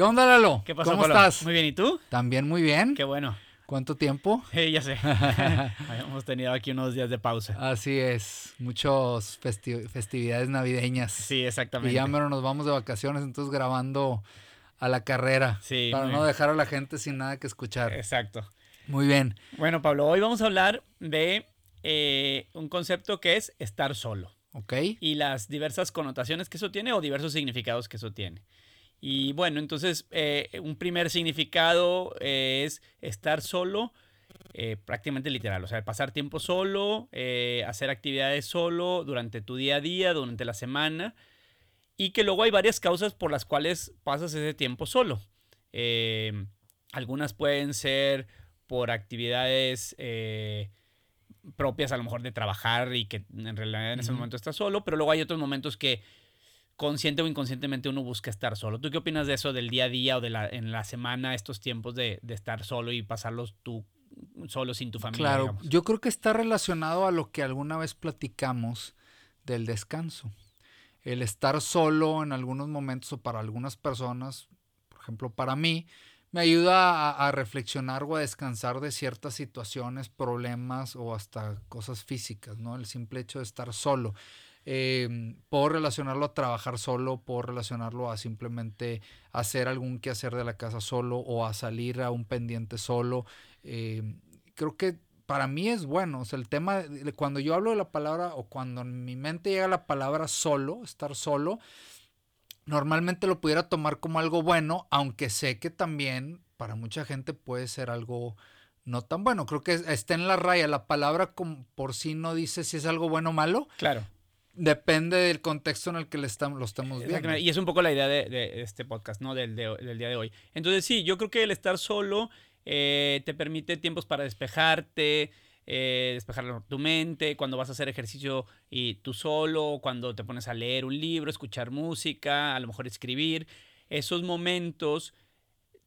¿Qué onda, Lalo? ¿Qué pasó, ¿Cómo Pablo? estás? Muy bien, ¿y tú? También muy bien. Qué bueno. ¿Cuánto tiempo? Eh, ya sé. Hemos tenido aquí unos días de pausa. Así es, muchas festividades navideñas. Sí, exactamente. Y ya mero nos vamos de vacaciones, entonces grabando a la carrera. Sí, Para no bien. dejar a la gente sin nada que escuchar. Exacto. Muy bien. Bueno, Pablo, hoy vamos a hablar de eh, un concepto que es estar solo ¿Ok? y las diversas connotaciones que eso tiene o diversos significados que eso tiene. Y bueno, entonces eh, un primer significado eh, es estar solo, eh, prácticamente literal, o sea, pasar tiempo solo, hacer actividades solo durante tu día a día, durante la semana, y que luego hay varias causas por las cuales pasas ese tiempo solo. Algunas pueden ser por actividades propias a lo mejor de trabajar y que en realidad en ese momento estás solo, pero luego hay otros momentos que consciente o inconscientemente uno busca estar solo. ¿Tú qué opinas de eso del día a día o de la, en la semana, estos tiempos de, de estar solo y pasarlos tú solo sin tu familia? Claro, digamos? yo creo que está relacionado a lo que alguna vez platicamos del descanso. El estar solo en algunos momentos o para algunas personas, por ejemplo para mí, me ayuda a, a reflexionar o a descansar de ciertas situaciones, problemas o hasta cosas físicas, ¿no? El simple hecho de estar solo. Eh, puedo relacionarlo a trabajar solo, puedo relacionarlo a simplemente hacer algún quehacer de la casa solo o a salir a un pendiente solo. Eh, creo que para mí es bueno. O sea, el tema, de- cuando yo hablo de la palabra o cuando en mi mente llega la palabra solo, estar solo, normalmente lo pudiera tomar como algo bueno, aunque sé que también para mucha gente puede ser algo no tan bueno. Creo que es- está en la raya. La palabra por sí no dice si es algo bueno o malo. Claro. Depende del contexto en el que le estamos, lo estamos viendo. Y es un poco la idea de, de este podcast, ¿no? Del, de- del día de hoy. Entonces, sí, yo creo que el estar solo eh, te permite tiempos para despejarte, eh, despejar tu mente, cuando vas a hacer ejercicio y tú solo, cuando te pones a leer un libro, escuchar música, a lo mejor escribir. Esos momentos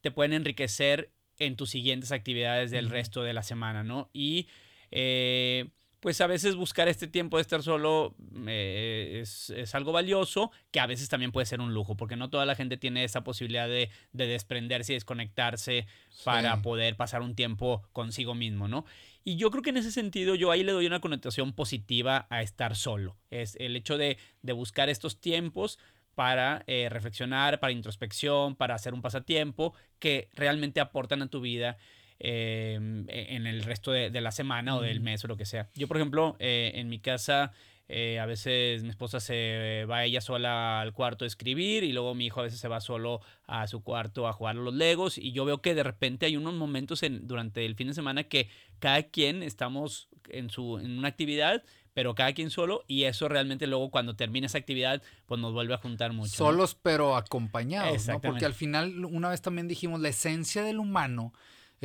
te pueden enriquecer en tus siguientes actividades del resto de la semana, ¿no? Y eh, pues a veces buscar este tiempo de estar solo eh, es, es algo valioso, que a veces también puede ser un lujo, porque no toda la gente tiene esa posibilidad de, de desprenderse y desconectarse para poder pasar un tiempo consigo mismo, ¿no? Y yo creo que en ese sentido yo ahí le doy una connotación positiva a estar solo. Es el hecho de, de buscar estos tiempos para eh, reflexionar, para introspección, para hacer un pasatiempo que realmente aportan a tu vida eh, en el resto de, de la semana o del mes o lo que sea. Yo, por ejemplo, eh, en mi casa, eh, a veces mi esposa se va ella sola al cuarto a escribir y luego mi hijo a veces se va solo a su cuarto a jugar a los legos y yo veo que de repente hay unos momentos en, durante el fin de semana que cada quien estamos en, su, en una actividad pero cada quien solo y eso realmente luego cuando termina esa actividad pues nos vuelve a juntar mucho. ¿no? Solos pero acompañados, ¿no? Porque al final, una vez también dijimos, la esencia del humano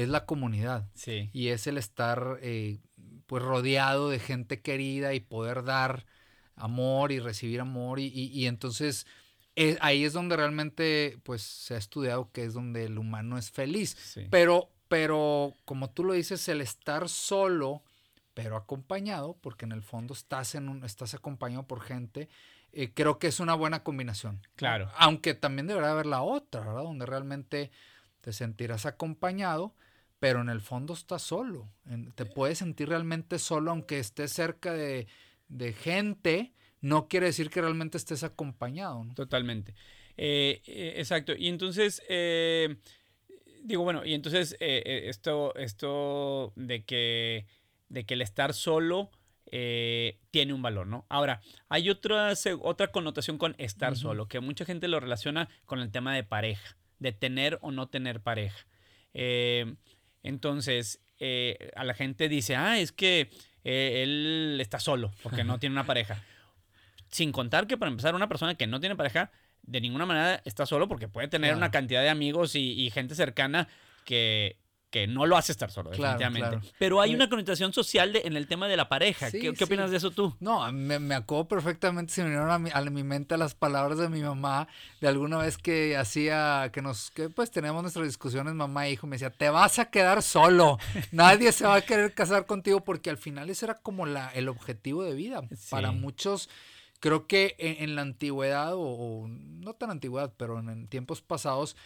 es la comunidad Sí, y es el estar eh, pues rodeado de gente querida y poder dar amor y recibir amor y, y- y entonces eh, ahí es donde realmente pues se ha estudiado que es donde el humano es feliz. sí. Pero, pero como tú lo dices, el estar solo, pero acompañado, porque en el fondo estás, en un, estás acompañado por gente, eh, creo que es una buena combinación. Claro. Aunque también deberá haber la otra, ¿verdad? Donde realmente te sentirás acompañado, pero en el fondo estás solo. Te puedes sentir realmente solo, aunque estés cerca de, de gente, no quiere decir que realmente estés acompañado. ¿no? Totalmente. Eh, eh, exacto. Y entonces, eh, digo, bueno, y entonces esto, esto de que, de que el estar solo tiene un valor, ¿no? Ahora, hay otra, otra connotación con estar solo, que mucha gente lo relaciona con el tema de pareja, de tener o no tener pareja. Eh, entonces, eh, a la gente dice, ah, es que eh, él está solo porque no tiene una pareja. Sin contar que para empezar una persona que no tiene pareja de ninguna manera está solo porque puede tener Claro. una cantidad de amigos y, y gente cercana que, que no lo hace estar solo, Claro, definitivamente. claro. Pero hay una connotación social de- en el tema de la pareja. Sí, ¿Qué, qué sí. opinas de eso tú? No, me, me acuerdo perfectamente, se me vinieron a mi, a mi mente las palabras de mi mamá de alguna vez que hacía, que nos, que pues teníamos nuestras discusiones, mamá e hijo, me decía, te vas a quedar solo, nadie se va a querer casar contigo porque al final ese era como la, el objetivo de vida. Para muchos, creo que en, en la antigüedad, o, o no tan antigüedad, pero en, en tiempos pasados,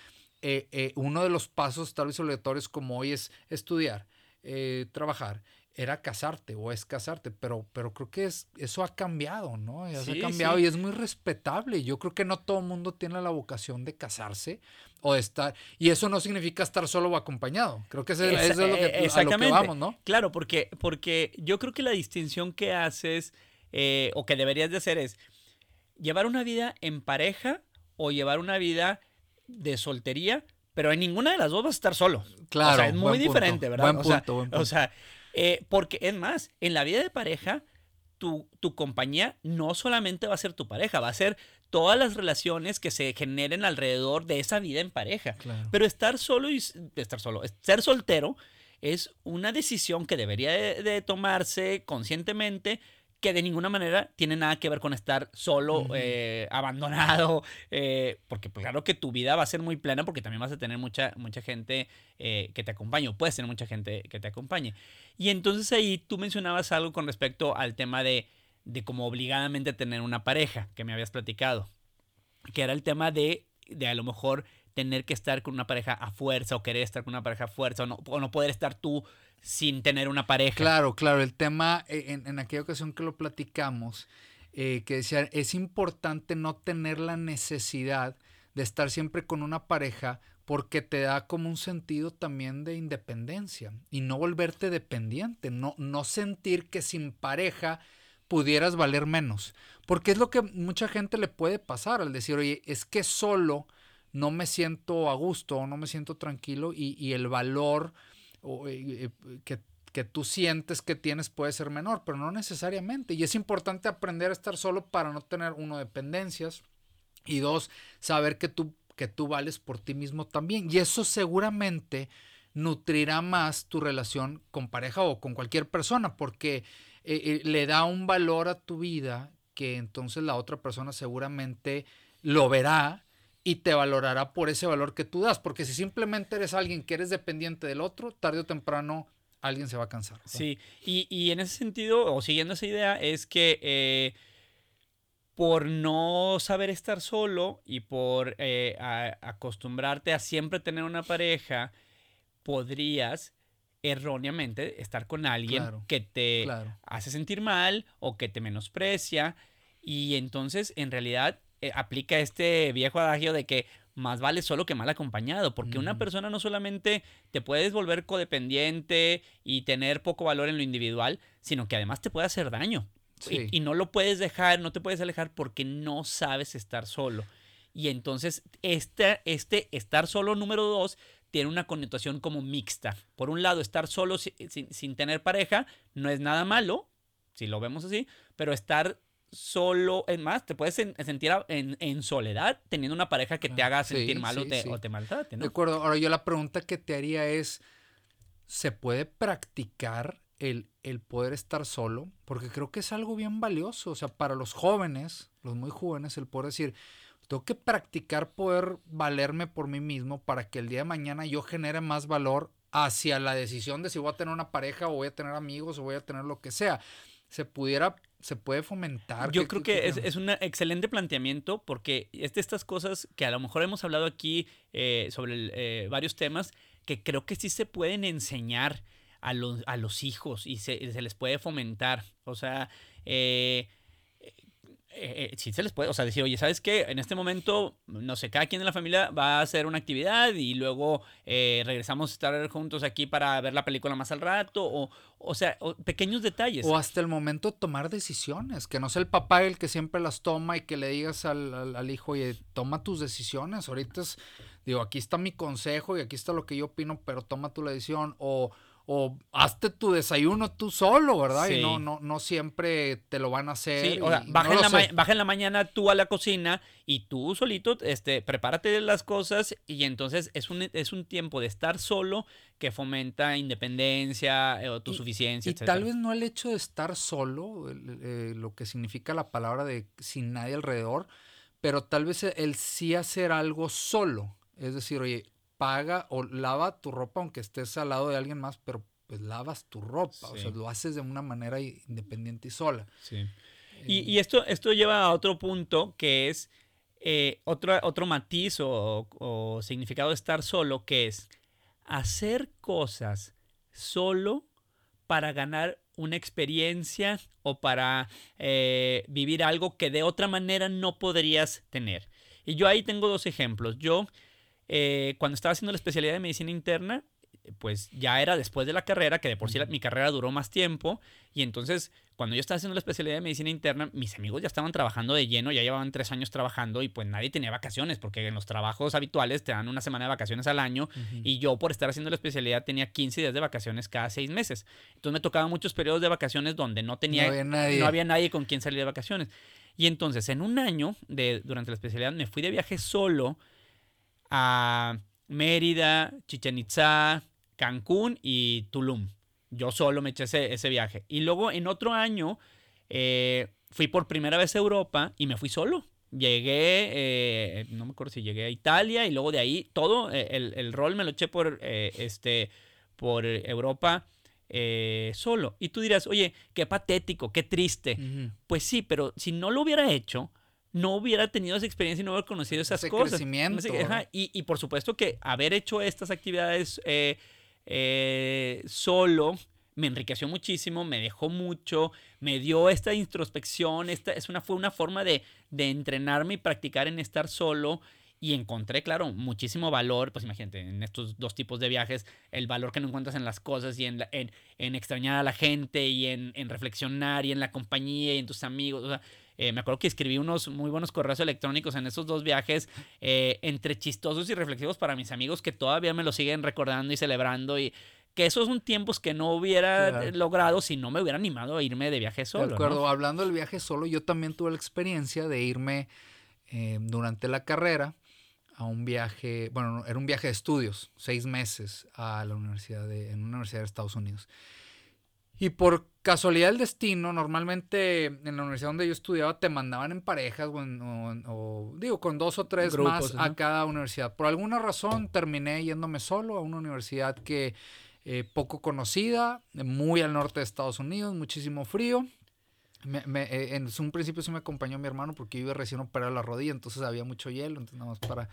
eh, eh, uno de los pasos tal vez obligatorios como hoy es estudiar, eh, trabajar, era casarte o es casarte, pero, pero creo que es, eso ha cambiado, ¿no? Ha cambiado y es muy respetable. Yo creo que no todo el mundo tiene la vocación de casarse o de estar, y eso no significa estar solo o acompañado. Creo que eso, es lo que, Exactamente. vamos, ¿no? Claro, porque, porque yo creo que la distinción que haces o que deberías de hacer es llevar una vida en pareja o llevar una vida de soltería, pero en ninguna de las dos vas a estar solo. Claro. O sea, es muy diferente, ¿verdad? o, sea, o sea, eh, porque es más, en la vida de pareja, tu, tu, compañía no solamente va a ser tu pareja, va a ser todas las relaciones que se generen alrededor de esa vida en pareja. Pero estar solo y estar solo, ser soltero es una decisión que debería de tomarse conscientemente, que de ninguna manera tiene nada que ver con estar solo, eh, abandonado, eh, porque pues, claro que tu vida va a ser muy plena porque también vas a tener mucha, mucha gente eh, que te acompañe, o puedes tener mucha gente que te acompañe. Y entonces ahí tú mencionabas algo con respecto al tema de, de como obligadamente tener una pareja, que me habías platicado, que era el tema de, de a lo mejor tener que estar con una pareja a fuerza o querer estar con una pareja a fuerza o no, o no poder estar tú sin tener una pareja. Claro, claro, el tema eh, en, en aquella ocasión que lo platicamos, eh, que decía, es importante no tener la necesidad de estar siempre con una pareja porque te da como un sentido también de independencia y no volverte dependiente, no, no sentir que sin pareja pudieras valer menos, porque es lo que mucha gente le puede pasar al decir, oye, es que solo no me siento a gusto no me siento tranquilo y, y el valor o, eh, eh, que, que, tú sientes que tienes puede ser menor, pero no necesariamente. Y es importante aprender a estar solo para no tener, uno, dependencias y dos, saber que tú, que tú vales por ti mismo también. Y eso seguramente nutrirá más tu relación con pareja o con cualquier persona, porque eh, le da un valor a tu vida que entonces la otra persona seguramente lo verá y te valorará por ese valor que tú das, porque si simplemente eres alguien que eres dependiente del otro, tarde o temprano alguien se va a cansar. Sí, y, en ese sentido, o siguiendo esa idea, es que eh, por no saber estar solo y por eh, acostumbrarte a siempre tener una pareja, podrías erróneamente estar con alguien que te hace sentir mal o que te menosprecia y entonces en realidad eh, aplica este viejo adagio de que más vale solo que mal acompañado, porque una persona no solamente te puedes volver codependiente y tener poco valor en lo individual, sino que además te puede hacer daño. Y, no lo puedes dejar, no te puedes alejar porque no sabes estar solo. Y entonces este, este estar solo número dos tiene una connotación como mixta. Por un lado, estar solo sin tener pareja no es nada malo, si lo vemos así, pero estar solo, es más, te puedes sentir en, soledad teniendo una pareja que te haga sentir mal o, te, o, maltrate, ¿no? De acuerdo, ahora yo la pregunta que te haría es, ¿se puede practicar el, el poder estar solo? Porque creo que es algo bien valioso, o sea, para los jóvenes, los muy jóvenes, el poder decir, tengo que practicar poder valerme por mí mismo para que el día de mañana yo genere más valor hacia la decisión de si voy a tener una pareja o voy a tener amigos o voy a tener lo que sea. Se pudiera se puede fomentar. Yo creo que es, un excelente planteamiento porque es de estas cosas que a lo mejor hemos hablado aquí eh, sobre eh, varios temas que creo que sí se pueden enseñar a los, a los hijos y se, se les puede fomentar. O sea, eh, eh, eh, si se les puede, o sea, decir, oye, ¿sabes qué? En este momento, no sé, cada quien de la familia va a hacer una actividad y luego eh, regresamos a estar juntos aquí para ver la película más al rato, o, o sea, pequeños detalles. O hasta el momento tomar decisiones, que no sea el papá el que siempre las toma y que le digas al, al, hijo, oye, toma tus decisiones, ahorita digo, aquí está mi consejo y aquí está lo que yo opino, pero toma tu decisión, o o hazte tu desayuno tú solo, ¿verdad? Y no, no, no siempre te lo van a hacer. Sí, o sea, baja, en la mañana tú a la cocina y tú solito, este, prepárate las cosas y entonces es un, es un tiempo de estar solo que fomenta independencia o tu suficiencia, y tal vez no el hecho de estar solo, eh, lo que significa la palabra de sin nadie alrededor, pero tal vez el sí hacer algo solo. Es decir, oye, paga o lava tu ropa aunque estés al lado de alguien más, pero pues lavas tu ropa, o sea, lo haces de una manera independiente y sola. Sí. Y, y, esto, esto lleva a otro punto que es eh, otro, otro matiz o, significado de estar solo, que es hacer cosas solo para ganar una experiencia o para eh, vivir algo que de otra manera no podrías tener. Y yo ahí tengo dos ejemplos. Yo, eh, cuando estaba haciendo la especialidad de medicina interna, pues ya era después de la carrera, que de por sí mi carrera duró más tiempo, y entonces cuando yo estaba haciendo la especialidad de medicina interna, mis amigos ya estaban trabajando de lleno, ya llevaban tres años trabajando y pues nadie tenía vacaciones, porque en los trabajos habituales te dan una semana de vacaciones al año, y yo por estar haciendo la especialidad tenía 15 días de vacaciones cada seis meses. Entonces me tocaban muchos periodos de vacaciones donde no tenía, no había nadie, con quien salir de vacaciones. Y entonces en un año de, durante la especialidad me fui de viaje solo a Mérida, Chichen Itza, Cancún y Tulum. Yo solo me eché ese, viaje. Y luego en otro año eh, fui por primera vez a Europa y me fui solo. Llegué, eh, no me acuerdo si llegué a Italia y luego de ahí todo, eh, el, rol me lo eché por, este, por Europa solo. Y tú dirás, oye, qué patético, qué triste. Pues sí, pero si no lo hubiera hecho, no hubiera tenido esa experiencia y no hubiera conocido esas cosas. Crecimiento. y, y, por supuesto que haber hecho estas actividades eh, solo, me enriqueció muchísimo, me dejó mucho, me dio esta introspección, esta es una, fue una forma de, de entrenarme y practicar en estar solo y encontré, claro, muchísimo valor, pues imagínate, en estos dos tipos de viajes, el valor que no encuentras en las cosas y en, en, en, extrañar a la gente y en, en, reflexionar y en la compañía y en tus amigos. O sea, eh, me acuerdo que escribí unos muy buenos correos electrónicos en esos dos viajes, eh, entre chistosos y reflexivos para mis amigos que todavía me lo siguen recordando y celebrando y que esos son tiempos que no hubiera logrado si no me hubiera animado a irme de viaje solo. De acuerdo, hablando del viaje solo, yo también tuve la experiencia de irme eh, durante la carrera a un viaje, bueno, era un viaje de estudios, seis meses a la universidad de, en una universidad de Estados Unidos. Y por casualidad del destino, normalmente en la universidad donde yo estudiaba te mandaban en parejas o, digo, con dos o tres más a cada universidad. Por alguna razón terminé yéndome solo a una universidad que eh, poco conocida, muy al norte de Estados Unidos, muchísimo frío. Eh, en un principio sí me acompañó mi hermano porque yo iba recién operado la rodilla, entonces había mucho hielo, entonces nada más para,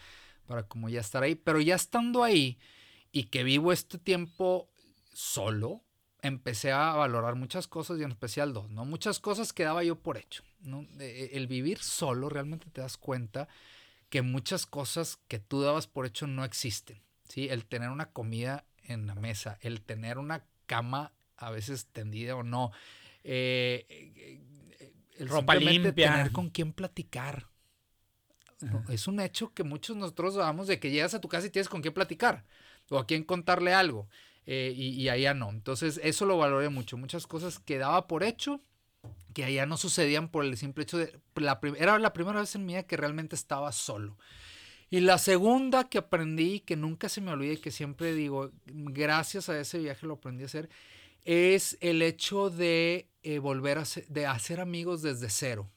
para como ya estar ahí. Pero ya estando ahí y que vivo este tiempo solo, empecé a valorar muchas cosas y en especial dos, ¿no? Muchas cosas que daba yo por hecho, ¿no? E, el vivir solo realmente te das cuenta que muchas cosas que tú dabas por hecho no existen, ¿sí? El tener una comida en la mesa, el tener una cama a veces tendida o no, eh, el ropa limpia, tener con quién platicar. es un hecho que muchos nosotros damos de que llegas a tu casa y tienes con quién platicar o a quién contarle algo. Eh, y, allá no. Entonces, eso lo valoré mucho. Muchas cosas que daba por hecho que allá no sucedían por el simple hecho de... La era la primera vez en mi vida que realmente estaba solo. Y la segunda que aprendí, que nunca se me olvida y que siempre digo, gracias a ese viaje lo aprendí a hacer, es el hecho de eh, volver a ser, de hacer amigos desde cero.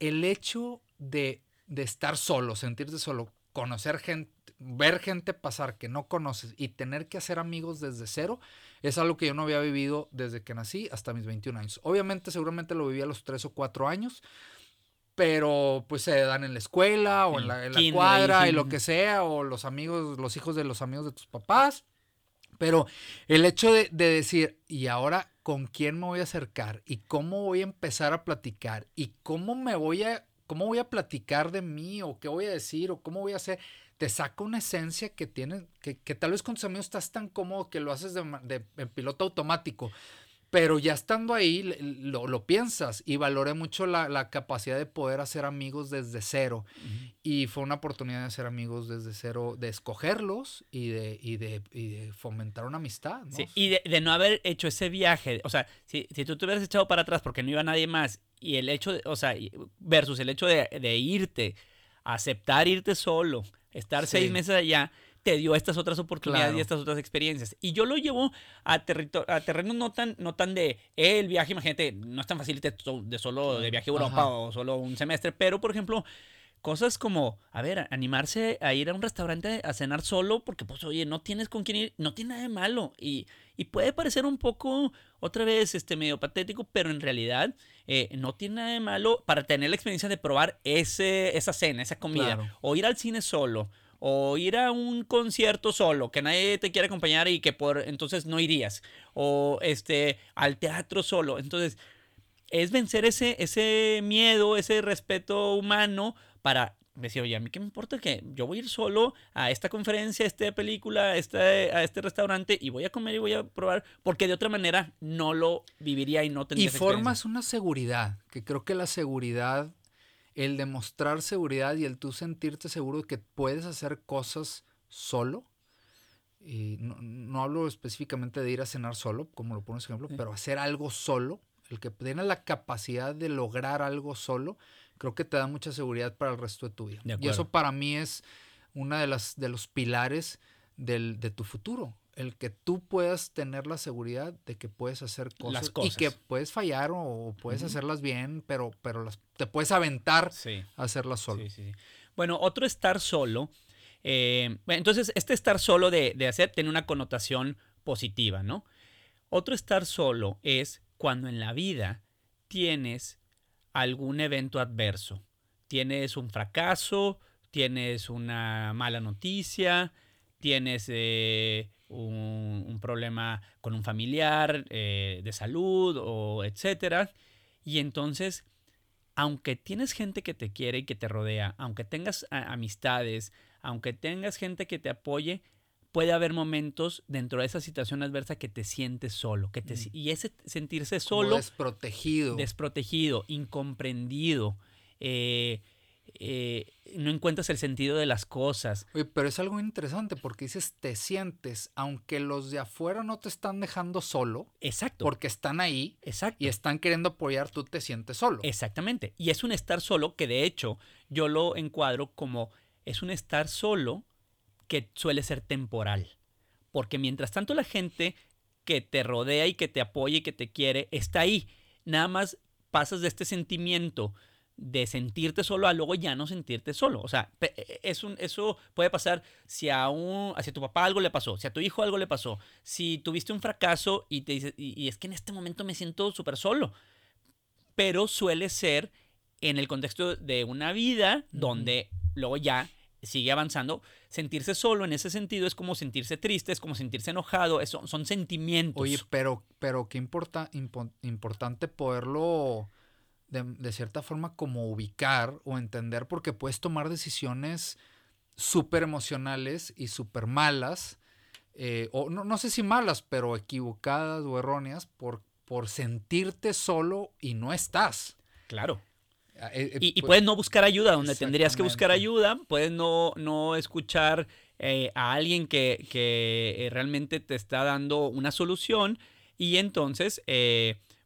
el hecho de, de estar solo, sentirse solo, conocer gente, ver gente pasar que no conoces y tener que hacer amigos desde cero es algo que yo no había vivido desde que nací hasta mis 21 años. Obviamente, seguramente lo viví a los 3 o 4 años, pero pues se dan en la escuela o en la, cuadra y lo que sea, o los amigos, los hijos de los amigos de tus papás. Pero el hecho de, de decir, y ahora con quién me voy a acercar y cómo voy a empezar a platicar y cómo me voy a, cómo voy a platicar de mí o qué voy a decir o cómo voy a hacer te saca una esencia que tiene, que, tal vez con tus amigos estás tan cómodo que lo haces de, en piloto automático. Pero ya estando ahí, lo, piensas y valoré mucho la, capacidad de poder hacer amigos desde cero. Y fue una oportunidad de hacer amigos desde cero, de escogerlos y de, y de, fomentar una amistad. Sí, y de, no haber hecho ese viaje. O sea, si, si tú te hubieras echado para atrás porque no iba nadie más, y el hecho, de, o sea, versus el hecho de, irte, aceptar irte solo, estar seis meses allá, te dio estas otras oportunidades y estas otras experiencias. Y yo lo llevo a, a terrenos no tan, no tan de el viaje, imagínate, no es tan fácil de, solo de viaje a Europa o solo un semestre, pero por ejemplo, cosas como, a ver, animarse a ir a un restaurante a cenar solo porque, pues, oye, no tienes con quién ir, no tiene nada de malo. Y, y puede parecer un poco, otra vez, este, medio patético, pero en realidad eh, no tiene nada de malo para tener la experiencia de probar ese, esa cena, esa comida. O ir al cine solo, o ir a un concierto solo, que nadie te quiere acompañar y que por entonces no irías. O este, al teatro solo. Entonces, es vencer ese, ese miedo, ese respeto humano para decir, oye, a mí qué me importa que yo voy a ir solo a esta conferencia, a esta película, a este, a este restaurante y voy a comer y voy a probar, porque de otra manera no lo viviría y no tendría Y formas una seguridad, que creo que la seguridad, el demostrar seguridad y el tú sentirte seguro de que puedes hacer cosas solo, y no, hablo específicamente de ir a cenar solo, como lo pones ejemplo, pero hacer algo solo, el que tiene la capacidad de lograr algo solo, creo que te da mucha seguridad para el resto de tu vida. y eso para mí es una de las de los pilares del, de tu futuro. El que tú puedas tener la seguridad de que puedes hacer cosas, y que puedes fallar o, puedes hacerlas bien, pero, pero las, te puedes aventar a hacerlas solo. bueno, otro estar solo. Eh, entonces, este estar solo de, de hacer tiene una connotación positiva, ¿no? Otro estar solo es cuando en la vida tienes algún evento adverso. Tienes un fracaso, tienes una mala noticia, tienes eh, un, problema con un familiar eh, de salud o etcétera. Y entonces, aunque tienes gente que te quiere y que te rodea, aunque tengas amistades, aunque tengas gente que te apoye, puede haber momentos dentro de esa situación adversa que te sientes solo, que te, mm. y ese sentirse solo, desprotegido, desprotegido, incomprendido, eh, eh, no encuentras el sentido de las cosas. Oye, pero es algo interesante porque dices te sientes, aunque los de afuera no te están dejando solo. Exacto. Porque están ahí. Y están queriendo apoyar, tú te sientes solo. Exactamente. Y es un estar solo que de hecho yo lo encuadro como es un estar solo que suele ser temporal. Porque mientras tanto la gente que te rodea y que te apoya y que te quiere está ahí. Nada más pasas de este sentimiento de sentirte solo a luego ya no sentirte solo. O sea, e, es un, eso puede pasar si a, un, a tu papá algo le pasó, si a tu hijo algo le pasó, si tuviste un fracaso y, te dices, y, es que en este momento me siento súper solo. Pero suele ser en el contexto de una vida donde luego ya sigue avanzando. Sentirse solo en ese sentido es como sentirse triste, es como sentirse enojado, son sentimientos. Oye, pero, pero qué importa, importante poderlo de, cierta forma como ubicar o entender porque puedes tomar decisiones súper emocionales y súper malas, eh, o no, no sé si malas, pero equivocadas o erróneas por, por sentirte solo y no estás. Claro. Ah, eh, eh, y, pues puedes no buscar ayuda donde tendrías que buscar ayuda, puedes no, no escuchar eh, a alguien que, realmente te está dando una solución y entonces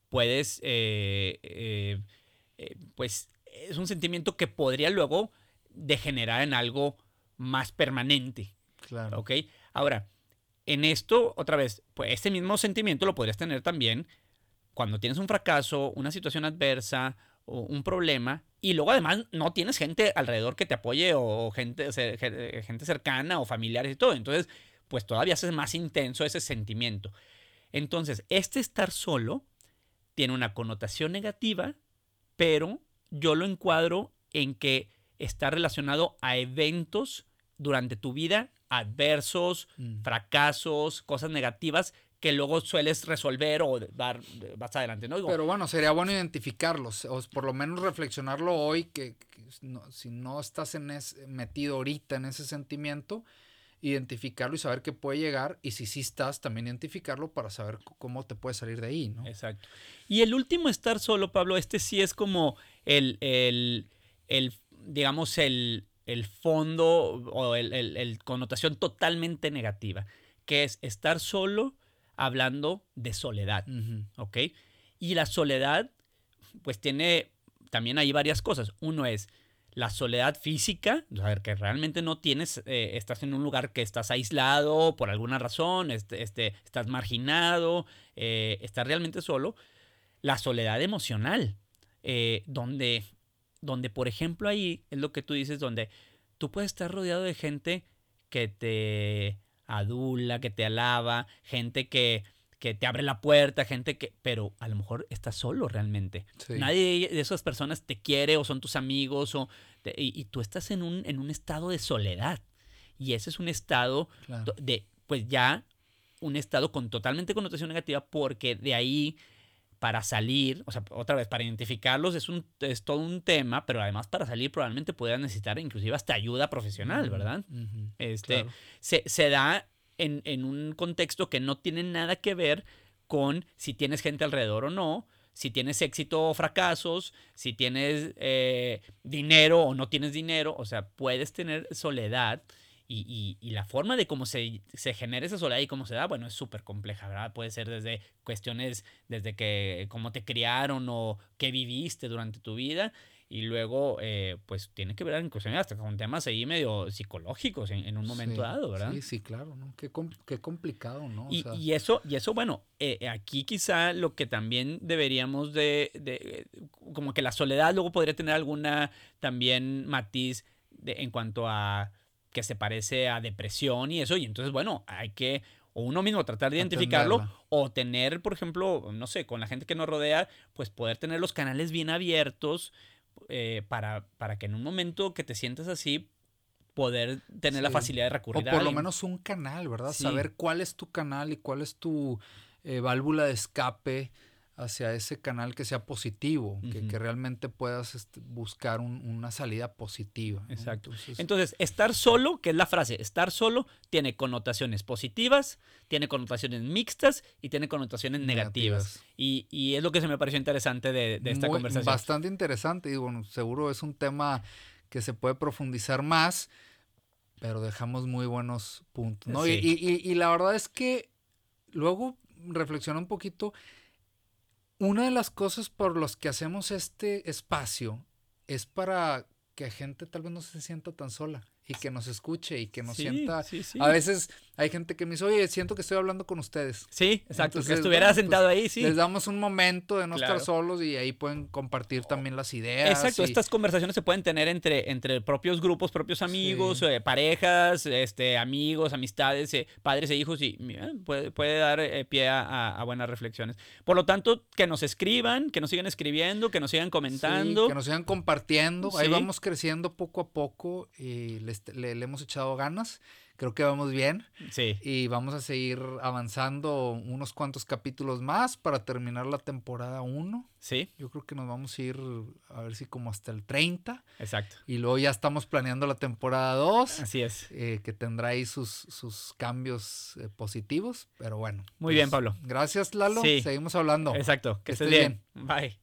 puedes, pues es un sentimiento que podría luego degenerar en algo más permanente. Claro. ¿Ok? Ahora, en esto, otra vez, pues este mismo sentimiento lo podrías tener también cuando tienes un fracaso, una situación adversa, un problema y luego además no tienes gente alrededor que te apoye o gente, gente cercana o familiares y todo. Entonces, pues todavía es más intenso ese sentimiento. Entonces, este estar solo tiene una connotación negativa, pero yo lo encuadro en que está relacionado a eventos durante tu vida adversos, mm. fracasos, cosas negativas que luego sueles resolver o dar más adelante, ¿no? Pero bueno, sería bueno identificarlos, o por lo menos reflexionarlo hoy, que, si no estás en metido ahorita en ese sentimiento, identificarlo y saber qué puede llegar, y si sí estás, también identificarlo para saber cómo te puedes salir de ahí, ¿no? Exacto. Y el último estar solo, Pablo, este sí es como el, el, el digamos, el, el fondo o el, el connotación totalmente negativa, que es estar solo hablando de soledad, ¿ok? Y la soledad, pues tiene también hay varias cosas. Uno es la soledad física, o sea, que realmente no tienes, eh, estás en un lugar que estás aislado por alguna razón, este, este estás marginado, eh, estás realmente solo. La soledad emocional, eh, donde donde, por ejemplo, ahí es lo que tú dices, donde tú puedes estar rodeado de gente que te adula, que te alaba, gente que, que te abre la puerta, gente que, pero a lo mejor estás solo realmente. Nadie de esas personas te quiere o son tus amigos o y, tú estás en un, en un estado de soledad. Y ese es un estado de, pues ya, un estado con totalmente connotación negativa porque de ahí para salir, o sea, otra vez, para identificarlos es, un, es todo un tema, pero además para salir probablemente puedan necesitar inclusive hasta ayuda profesional, ¿verdad? este, se, se, da en, en, un contexto que no tiene nada que ver con si tienes gente alrededor o no, si tienes éxito o fracasos, si tienes eh, dinero o no tienes dinero, o sea, puedes tener soledad y, la forma de cómo se, se, genera esa soledad y cómo se da, bueno, es súper compleja, ¿verdad? Puede ser desde cuestiones, desde que cómo te criaron o qué viviste durante tu vida. Y luego, eh, pues tiene que ver incluso hasta con temas ahí medio psicológicos en, un momento dado, ¿verdad? Sí, sí, claro, ¿no? Qué, qué complicado, ¿no? y, y, eso, y eso, bueno, eh, aquí quizá lo que también deberíamos de, de, como que la soledad luego podría tener alguna también matiz de, en cuanto a que se parece a depresión y eso. Y entonces, bueno, hay que o uno mismo tratar de identificarlo o tener, por ejemplo, no sé, con la gente que nos rodea, pues poder tener los canales bien abiertos eh, para, para que en un momento que te sientas así, poder tener la facilidad de recurrir o por lo menos un canal, ¿verdad? Saber cuál es tu canal y cuál es tu eh, válvula de escape hacia ese canal que sea positivo, que, realmente puedas este, buscar una salida positiva. Exacto. Entonces, estar solo, que es la frase, estar solo tiene connotaciones positivas, tiene connotaciones mixtas y tiene connotaciones negativas. Y, es lo que se me pareció interesante de, esta conversación. Bastante interesante y bueno, seguro es un tema que se puede profundizar más, pero dejamos muy buenos puntos. ¿no? Y, y la verdad es que luego reflexiona un poquito una de las cosas por las que hacemos este espacio es para que gente tal vez no se sienta tan sola y que nos escuche y que nos sienta. A veces hay gente que me dice, oye, siento que estoy hablando con ustedes. Sí, exacto. que estuviera pues, sentado ahí, sí. Les damos un momento de no estar solos y ahí pueden compartir también las ideas. Exacto. Estas conversaciones se pueden tener entre, entre propios grupos, propios amigos, eh, parejas, este, amigos, amistades, eh, padres e hijos y eh, puede, puede, dar pie a, buenas reflexiones. Por lo tanto, que nos escriban, que nos sigan escribiendo, que nos sigan comentando. que nos sigan compartiendo. Ahí vamos creciendo poco a poco y les le, hemos echado ganas. Creo que vamos bien. Sí. Y vamos a seguir avanzando unos cuantos capítulos más para terminar la temporada 1. Sí. Yo creo que nos vamos a ir a ver si como hasta el 30. Exacto. Y luego ya estamos planeando la temporada 2. Así es. Eh, que tendrá ahí sus, sus cambios eh, positivos. Pero bueno. Muy bien, pues, Pablo. Gracias, Lalo. Sí. Seguimos hablando. Exacto. Que, estés bien. Bye.